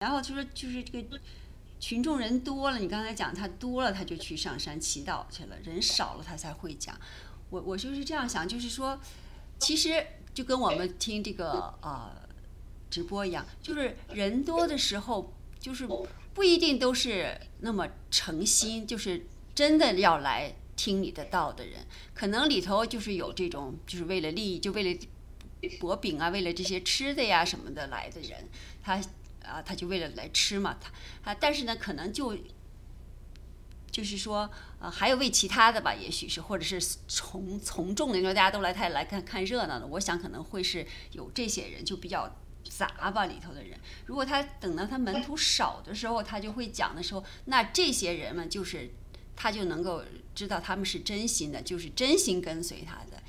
然后就说就是这个群众人多了，你刚才讲他多了他就去上山祈祷去了，人少了他才会讲。我我就是这样想，就是说，其实就跟我们听这个呃直播一样，就是人多的时候，就是不一定都是那么诚心，就是真的要来听你的道的人，可能里头就是有这种就是为了利益，就为了薄饼啊，为了这些吃的呀什么的来的人，他啊他就为了来吃嘛，他啊但是呢可能就。就是说，呃，还有为其他的吧，也许是，或者是从从众的，因为大家都来太来看看热闹的，我想可能会是有这些人，就比较杂吧里头的人。如果他等到他门徒少的时候，他就会讲的时候，那这些人们就是他就能够知道他们是真心的，就是真心跟随他的，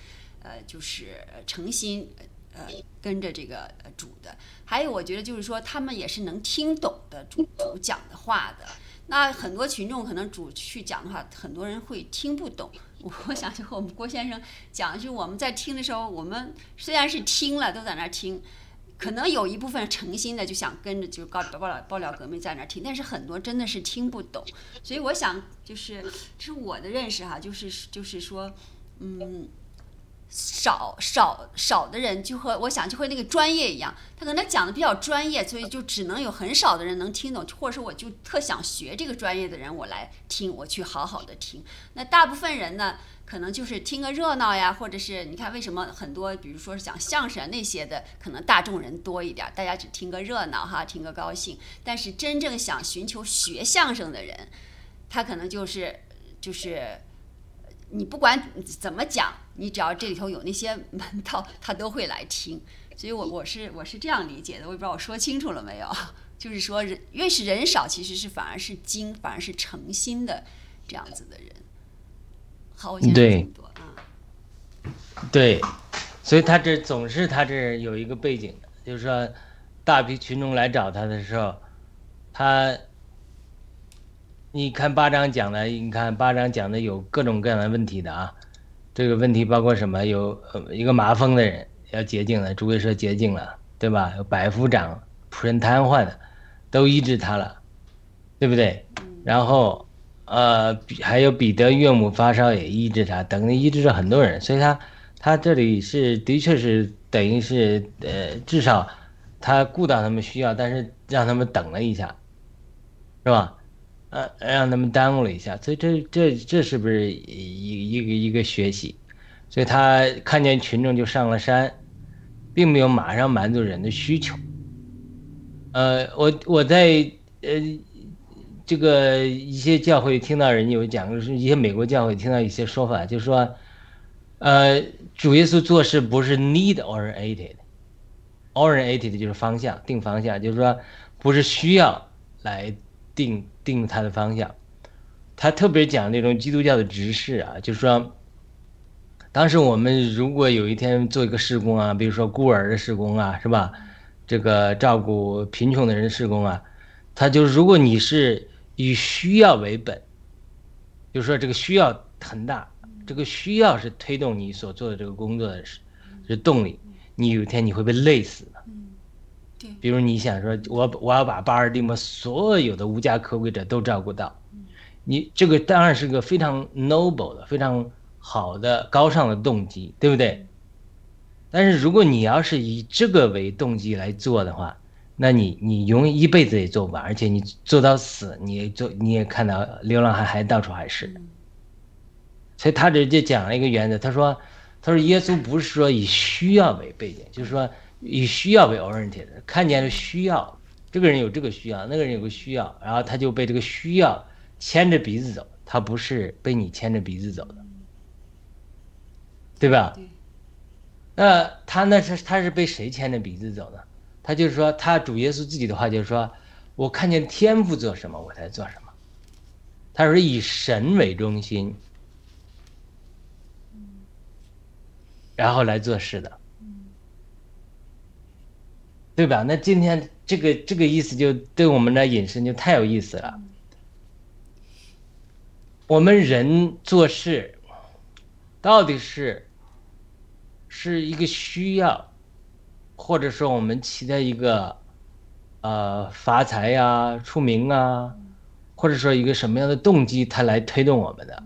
呃，就是诚心呃跟着这个主的。还有，我觉得就是说，他们也是能听懂的主讲的话的。那很多群众可能主去讲的话，很多人会听不懂。我想就和我们郭先生讲，就我们在听的时候，我们虽然是听了，都在那儿听，可能有一部分诚心的就想跟着就高爆料爆料革命在那儿听，但是很多真的是听不懂。所以我想就是这是我的认识哈，就是就是说，嗯。少少少的人就和我想就和那个专业一样，他可能讲的比较专业，所以就只能有很少的人能听懂，或者是我就特想学这个专业的人，我来听，我去好好的听。那大部分人呢，可能就是听个热闹呀，或者是你看为什么很多，比如说是讲相声那些的，可能大众人多一点，大家只听个热闹哈，听个高兴。但是真正想寻求学相声的人，他可能就是就是。你不管怎么讲，你只要这里头有那些门道，他都会来听。所以，我我是我是这样理解的，我也不知道我说清楚了没有。就是说，人越是人少，其实是反而是精，反而是诚心的这样子的人。好，我先说这么多啊。对，所以他这总是他这有一个背景的，就是说，大批群众来找他的时候，他。你看八章讲的，你看八章讲的有各种各样的问题的啊，这个问题包括什么？有呃一个麻风的人要洁净了，主位说洁净了，对吧？有百夫长仆人瘫痪的，都医治他了，对不对？然后，呃，还有彼得岳母发烧也医治他，等于医治了很多人，所以他他这里是的确是等于是呃，至少他顾到他们需要，但是让他们等了一下，是吧？呃，让他们耽误了一下，所以这这这是不是一一个一个学习？所以他看见群众就上了山，并没有马上满足人的需求。呃，我我在呃这个一些教会听到人有讲，就是一些美国教会听到一些说法，就是说，呃，主耶稣做事不是 need oriented，oriented 就是方向定方向，就是说不是需要来定。定他的方向，他特别讲那种基督教的执事啊，就是说，当时我们如果有一天做一个事工啊，比如说孤儿的事工啊，是吧？这个照顾贫穷的人事工啊，他就如果你是以需要为本，就是说这个需要很大，这个需要是推动你所做的这个工作的是动力，你有一天你会被累死的。比如你想说，我我要把巴尔的摩所有的无家可归者都照顾到，你这个当然是个非常 noble 的、非常好的、高尚的动机，对不对？但是如果你要是以这个为动机来做的话，那你你永远一辈子也做不完，而且你做到死，你也做你也看到流浪汉还到处还是。所以他直接讲了一个原则，他说，他说耶稣不是说以需要为背景，就是说。以需要为 oriented，看见了需要，这个人有这个需要，那个人有个需要，然后他就被这个需要牵着鼻子走，他不是被你牵着鼻子走的，对吧？那他那是他是被谁牵着鼻子走的？他就是说，他主耶稣自己的话就是说，我看见天父做什么，我才做什么。他说以神为中心，然后来做事的。对吧？那今天这个这个意思就对我们的引申就太有意思了。我们人做事到底是是一个需要，或者说我们期待一个呃发财呀、出名啊，或者说一个什么样的动机，它来推动我们的，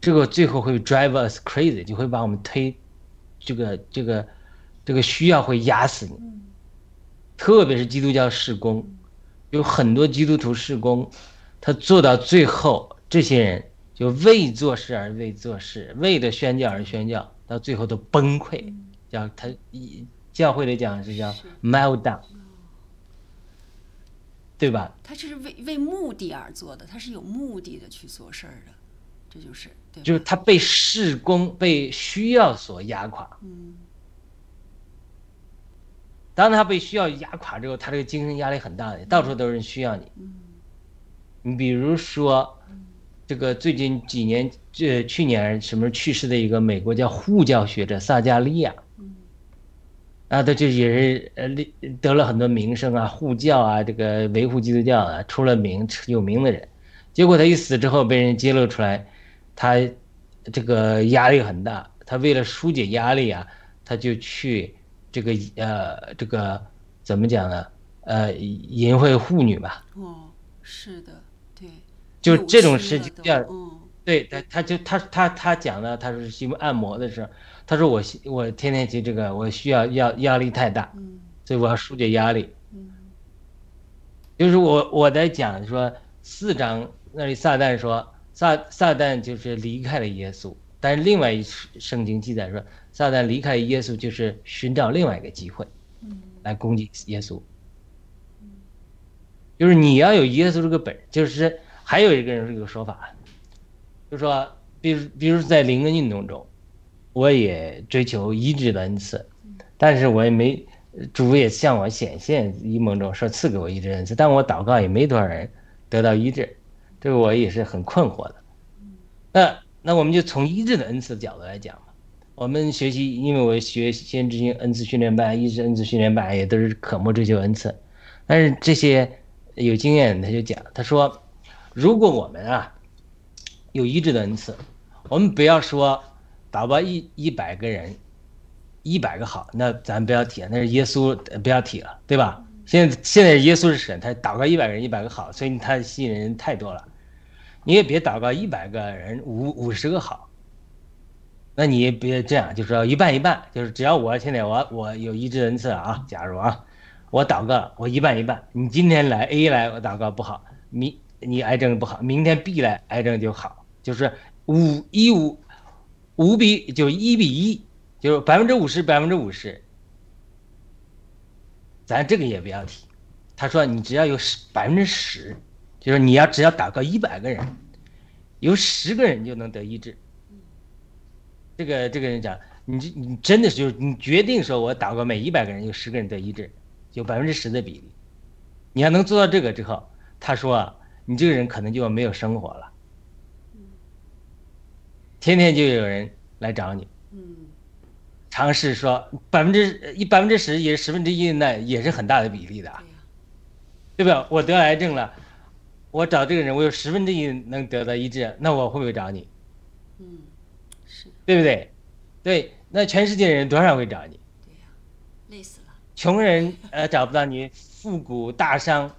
这个最后会 drive us crazy，就会把我们推，这个这个这个需要会压死你。特别是基督教事工，有很多基督徒事工，他做到最后，这些人就为做事而为做事，为了宣教而宣教，到最后都崩溃，叫他一教会里讲是叫 meltdown，对吧？他就是为为目的而做的，他是有目的的去做事儿的，这就是对？就是他被事工、被需要所压垮。嗯当他被需要压垮之后，他这个精神压力很大的，到处都是人需要你。嗯你比如说，这个最近几年，这去年什么去世的一个美国叫护教学者萨加利亚，嗯啊，他就也是呃立得了很多名声啊，护教啊，这个维护基督教啊，出了名有名的人。结果他一死之后，被人揭露出来，他这个压力很大。他为了疏解压力啊，他就去这个呃这个怎么讲呢？呃，淫秽妇女吧，哦，是的，对，就这种事情叫嗯对他，他就他他他讲的，他是因为按摩的时候，他说我我天天去这个，我需要压压力太大，嗯所以我要疏解压力。嗯就是我我在讲说四章那里撒旦说撒撒旦就是离开了耶稣，但是另外一圣经记载说撒旦离开耶稣就是寻找另外一个机会嗯来攻击耶稣。就是你要有耶稣这个本，就是还有一个人这个说法，就是说，比如比如在灵恩运动中，我也追求医治的恩赐，但是我也没主也向我显现一梦中说赐给我医治恩赐，但我祷告也没多少人得到医治，这个我也是很困惑的。那那我们就从医治的恩赐的角度来讲吧，我们学习，因为我学先知性恩赐训练班、医治恩赐训练班也都是渴慕追求恩赐，但是这些有经验他就讲，他说，如果我们啊有医治的恩赐，我们不要说祷告一一百个人，一百个好，那咱不要提，那是耶稣不要提了，对吧？现在现在耶稣是神，他祷告一百个人一百个好，所以他吸引人太多了。你也别祷告一百个人五五十个好，那你也别这样，就是说一半一半，就是只要我现在我我有医治恩赐啊，假如啊，我祷告我一半一半，你今天来 A 来我祷告不好，明你癌症不好，明天 B 来癌症就好，就是五一五五比就一比一，就是百分之五十百分之五十，咱这个也不要提。他说你只要有十百分之十，就是你要只要祷告一百个人，有十个人就能得医治。这个这个人讲，你这你真的是就是你决定说我祷告每一百个人有十个人得医治，有百分之十的比例。你要能做到这个之后，他说啊，你这个人可能就没有生活了，天天就有人来找你。嗯尝试说百分之一百分之十也是十分之一，那也是很大的比例的，对吧？我得癌症了，我找这个人，我有十分之一能得到医治，那我会不会找你？嗯是对不对？对，那全世界人多少会找你？对呀累死了穷人呃找不到你，富古大商，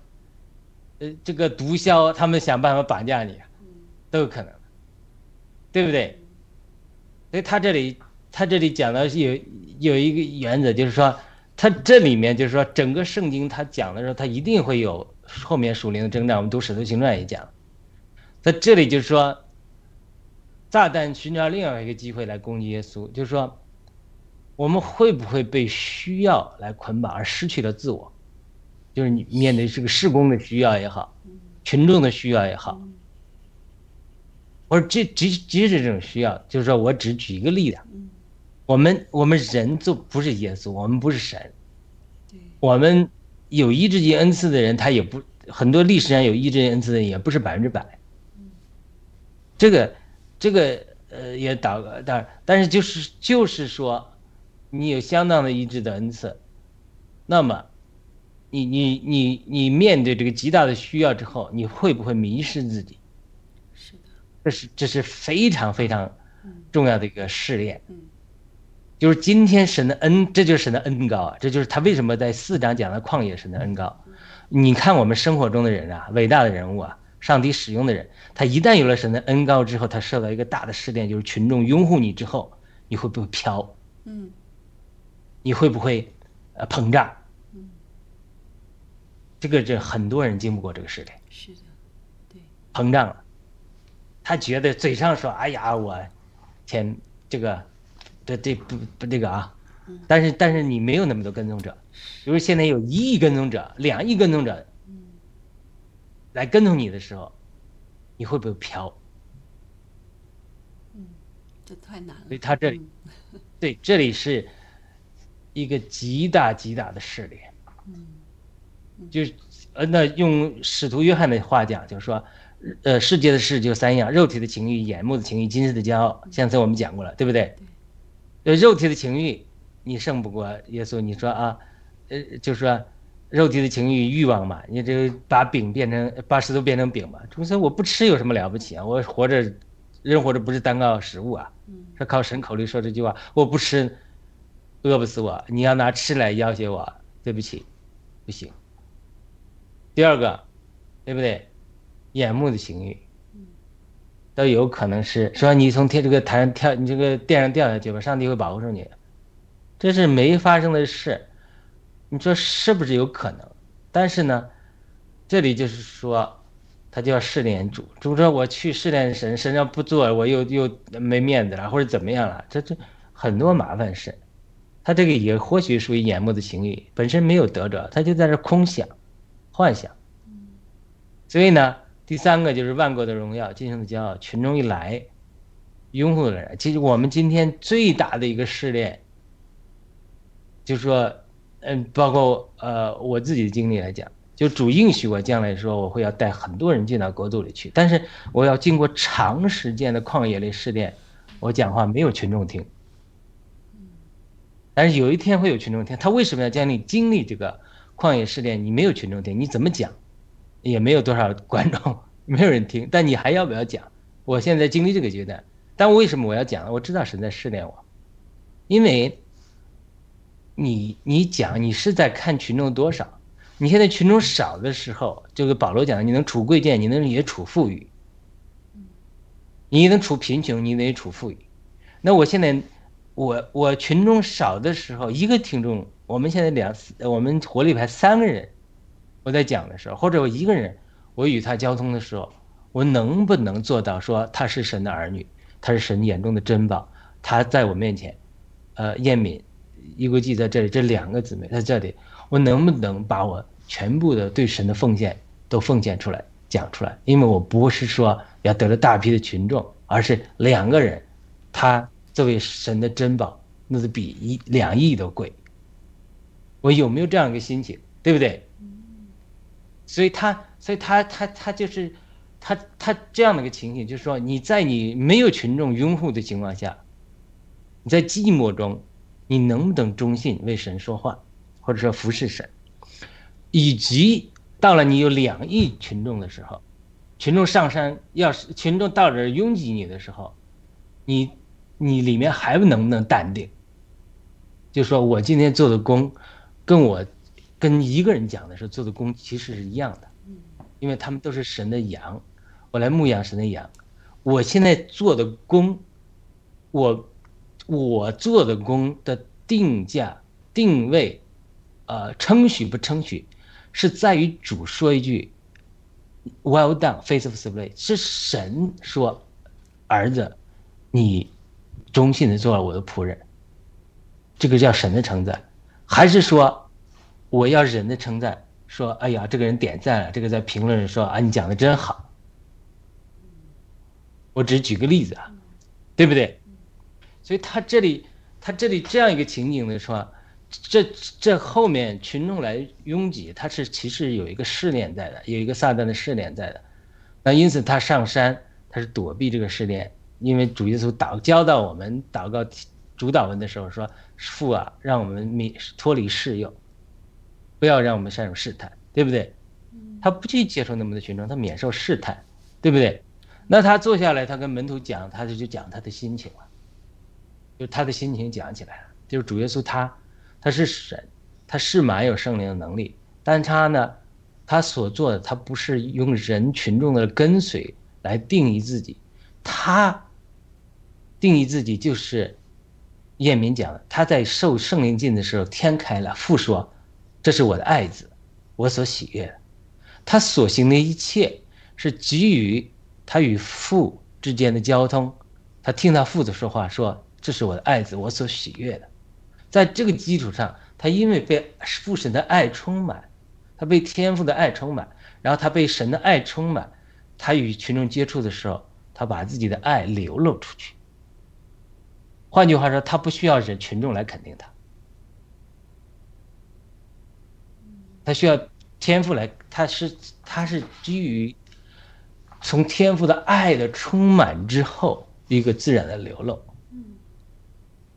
呃这个毒枭他们想办法绑架你，嗯都有可能，对不对？所以他这里他这里讲的是有有一个原则，就是说他这里面就是说整个圣经他讲的时候，他一定会有后面属灵的征战。我们读使徒行传也讲，在这里就是说，炸弹寻找另外一个机会来攻击耶稣，就是说我们会不会被需要来捆绑而失去了自我？就是你面对这个事工的需要也好，群众的需要也好，嗯或者这即即使这种需要，就是说我只举一个例子，嗯我们我们人就不是耶稣，我们不是神，我们有医治级恩赐的人，他也不很多历史上有医治级恩赐的人也不是百分之百。这个这个呃也祷告，但但是就是就是说，你有相当的医治的恩赐，那么你你你你面对这个极大的需要之后，你会不会迷失自己？是的这是这是非常非常嗯重要的一个试炼。嗯就是今天神的恩，这就是神的恩高啊！这就是他为什么在四章讲的旷野神的恩高。你看我们生活中的人啊，伟大的人物啊，上帝使用的人，他一旦有了神的恩高之后，他受到一个大的试炼，就是群众拥护你之后，你会不会飘？嗯你会不会呃膨胀？嗯，这个这很多人经不过这个试炼，是的，对，膨胀了。他觉得嘴上说：“哎呀，我天，这个这这不不这个啊。”但是但是你没有那么多跟踪者，比如现在有一亿跟踪者、两亿跟踪者嗯来跟踪你的时候，你会不会飘？嗯，这太难了。所以他这里嗯对，这里是一个极大极大的试炼。嗯就是呃，那用使徒约翰的话讲，就是说，呃，世界的事就三样：肉体的情欲、眼目的情欲、今世的骄傲。上次我们讲过了，对不对对？呃，肉体的情欲，你胜不过耶稣。你说啊，呃，就说肉体的情欲欲望嘛，你这个把饼变成把石头变成饼嘛。主说我不吃有什么了不起啊？我活着，人活着不是单靠食物啊，嗯是靠神口里说这句话。我不吃，饿不死我。你要拿吃来要挟我，对不起，不行。第二个，对不对？眼目的情欲，都有可能是说你从天这个台上跳，你这个垫上掉下去吧，上帝会保护住你，这是没发生的事。你说是不是有可能？但是呢，这里就是说，他就要试炼主，主说我去试炼神，神要不做，我又又没面子了，或者怎么样了，这这很多麻烦事。他这个也或许属于眼目的情欲，本身没有得着，他就在这空想。幻想，所以呢，第三个就是万国的荣耀，今生的骄傲，群众一来，拥护的人。其实我们今天最大的一个试炼，就是说，嗯，包括呃我自己的经历来讲，就主应许我将来说我会要带很多人进到国度里去，但是我要经过长时间的旷野里试炼，我讲话没有群众听，但是有一天会有群众听。他为什么要将你经历这个？旷野试炼，你没有群众听，你怎么讲，也没有多少观众，没有人听。但你还要不要讲？我现在经历这个阶段，但为什么我要讲？我知道神在试炼我，因为你你讲，你是在看群众多少。你现在群众少的时候，就跟保罗讲，你能处贵贱，你能也处富裕，你能处贫穷，你得处富裕。那我现在，我我群众少的时候，一个听众。我们现在两，我们活力派三个人，我在讲的时候，或者我一个人，我与他交通的时候，我能不能做到说他是神的儿女，他是神眼中的珍宝，他在我面前，呃，燕敏、一国记在这里，这两个姊妹在这里，我能不能把我全部的对神的奉献都奉献出来，讲出来？因为我不是说要得了大批的群众，而是两个人，他作为神的珍宝，那是比一两亿都贵。我有没有这样一个心情，对不对？所以他，所以他，他，他就是，他，他这样的一个情形，就是说，你在你没有群众拥护的情况下，你在寂寞中，你能不能忠信为神说话，或者说服侍神？以及到了你有两亿群众的时候，群众上山，要是群众到这儿拥挤你的时候，你，你里面还能不能淡定？就说我今天做的工。跟我跟一个人讲的时候做的工其实是一样的，因为他们都是神的羊，我来牧养神的羊。我现在做的工，我我做的工的定价定位，呃，称许不称许，是在于主说一句 “Well done, faithful slave”，是神说，儿子，你忠心的做了我的仆人，这个叫神的称赞。还是说，我要人的称赞，说，哎呀，这个人点赞了，这个在评论说啊，你讲的真好。我只举个例子啊，对不对？所以他这里，他这里这样一个情景的说，这这后面群众来拥挤，他是其实有一个试炼在的，有一个撒旦的试炼在的。那因此他上山，他是躲避这个试炼，因为主耶稣祷教到我们祷告主导文的时候说。父啊，让我们免脱离试诱，不要让我们陷入试探，对不对？他不去接受那么多群众，他免受试探，对不对？那他坐下来，他跟门徒讲，他就就讲他的心情了，就他的心情讲起来了。就是主耶稣他，他是神，他是满有圣灵的能力，但他呢，他所做的，他不是用人群众的跟随来定义自己，他定义自己就是叶明讲的，他在受圣灵浸的时候，天开了，父说：“这是我的爱子，我所喜悦的。”他所行的一切是基于他与父之间的交通，他听到父子说话，说：“这是我的爱子，我所喜悦的。”在这个基础上，他因为被父神的爱充满。他被天赋的爱充满，然后他被神的爱充满，他与群众接触的时候，他把自己的爱流露出去。换句话说，他不需要人群众来肯定他，他需要天赋来，他是他是基于从天赋的爱的充满之后一个自然的流露。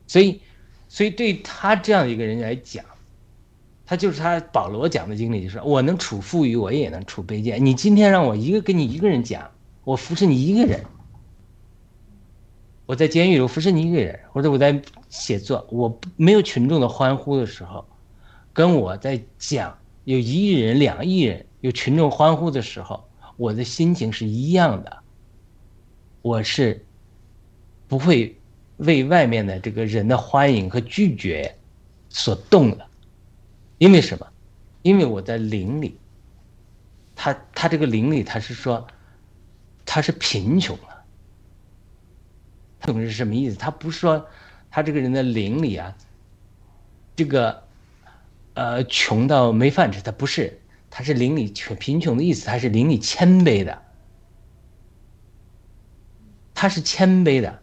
所以，所以对他这样的一个人来讲。他就是他保罗讲的经历，就是我能处富裕，我也能处卑贱。你今天让我一个跟你一个人讲，我服侍你一个人。我在监狱里，我服侍你一个人，或者我在写作，我没有群众的欢呼的时候，跟我在讲有一亿人、两亿人有群众欢呼的时候，我的心情是一样的。我是不会为外面的这个人的欢迎和拒绝所动的。因为什么？因为我在灵里，他他这个灵里，他是说，他是贫穷了。穷是什么意思？他不是说他这个人的灵里啊，这个呃穷到没饭吃，他不是，他是邻里穷贫穷的意思，他是邻里谦卑的，他是谦卑的，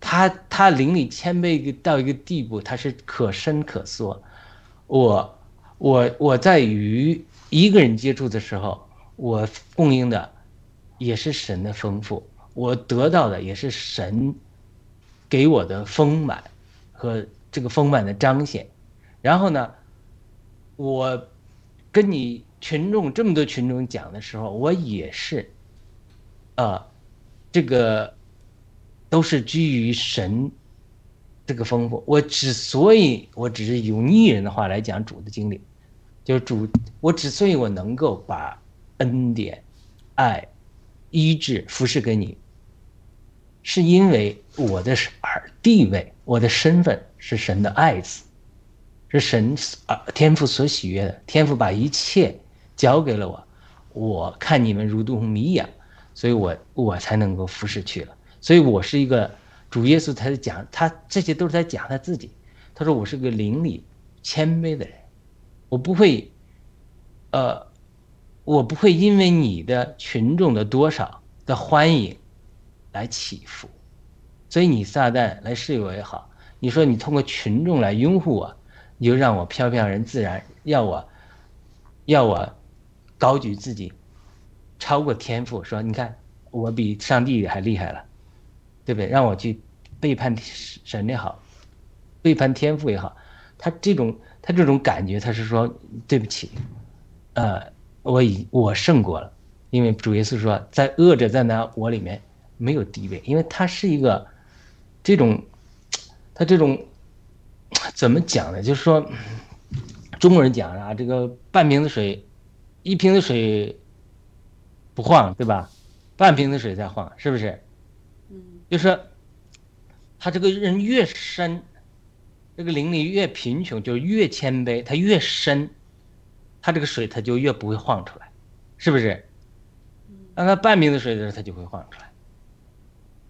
他他邻里谦卑一个到一个地步，他是可伸可缩，我。我我在与一个人接触的时候，我供应的也是神的丰富，我得到的也是神给我的丰满和这个丰满的彰显。然后呢，我跟你群众这么多群众讲的时候，我也是，啊，这个都是基于神。这个丰富，我之所以我只是用逆人的话来讲主的经历，就是主，我之所以我能够把恩典、爱、医治、服侍给你，是因为我的耳地位，我的身份是神的爱子，是神啊天父所喜悦的，天父把一切交给了我，我看你们如同迷养，所以我我才能够服侍去了，所以我是一个。主耶稣他在讲，他这些都是在讲他自己。他说：“我是个邻里谦卑的人，我不会，呃，我不会因为你的群众的多少的欢迎来起伏。所以你撒旦来试我也好，你说你通过群众来拥护我，你就让我飘飘然自然，要我要我高举自己，超过天赋，说你看我比上帝还厉害了。”对不对？让我去背叛神也好，背叛天赋也好，他这种他这种感觉，他是说对不起，呃，我已我胜过了，因为主耶稣说，在恶者在那我里面没有地位，因为他是一个这种他这种怎么讲呢？就是说中国人讲啊，这个半瓶子水，一瓶子水不晃，对吧？半瓶子水在晃，是不是？就是，他这个人越深，这个灵力越贫穷，就越谦卑。他越深，他这个水他就越不会晃出来，是不是？当他半瓶子水的时候，他就会晃出来。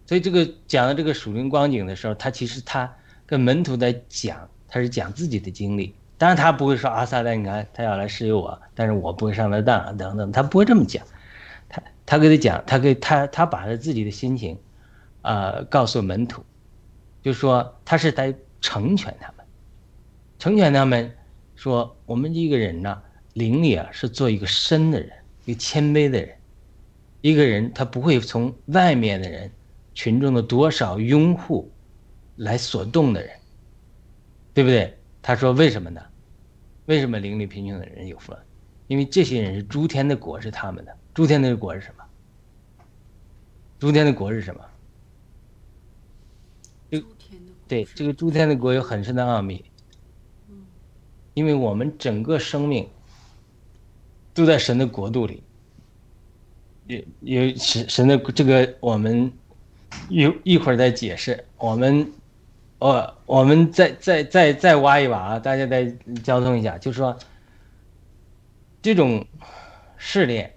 所以这个讲的这个属灵光景的时候，他其实他跟门徒在讲，他是讲自己的经历。当然他不会说阿萨旦，你看他要来试诱我，但是我不会上他当等等，他不会这么讲。他他给他讲，他给他他把他自己的心情。呃，告诉门徒，就说他是在成全他们，成全他们，说我们一个人呢，灵里啊是做一个深的人，一个谦卑的人，一个人他不会从外面的人群众的多少拥护来所动的人，对不对？他说为什么呢？为什么灵里贫穷的人有福？因为这些人是诸天的国是他们的，诸天的国是什么？诸天的国是什么？对这个诸天的国有很深的奥秘，因为我们整个生命都在神的国度里。有有神神的这个，我们一一会儿再解释。我们，我我们再再再再挖一挖啊！大家再交通一下，就是说，这种试炼，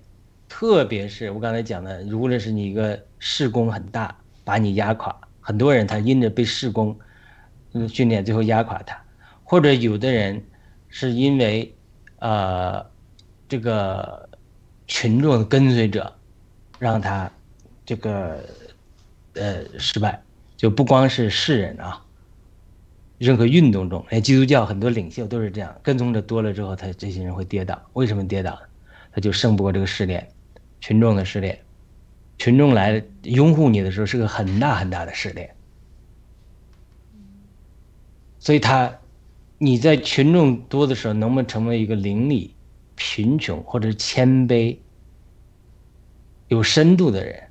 特别是我刚才讲的，如果是你一个试工很大，把你压垮，很多人他因着被试工训练，最后压垮他，或者有的人是因为呃这个群众的跟随者。让他这个呃失败，就不光是世人啊，任何运动中，哎基督教很多领袖都是这样，跟从者多了之后，他这些人会跌倒。为什么跌倒？他就胜不过这个试炼，群众的试炼，群众来拥护你的时候是个很大很大的试炼，所以他你在群众多的时候，能不能成为一个邻里贫穷或者谦卑？有深度的人，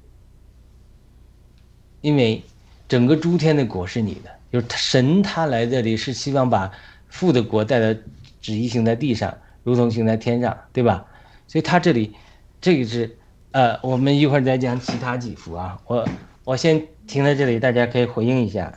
因为整个诸天的果是你的，就是神他来这里是希望把父的国带到旨意行在地上，如同行在天上，对吧？所以他这里这个是呃，我们一会儿再讲其他几幅啊，我我先停在这里，大家可以回应一下。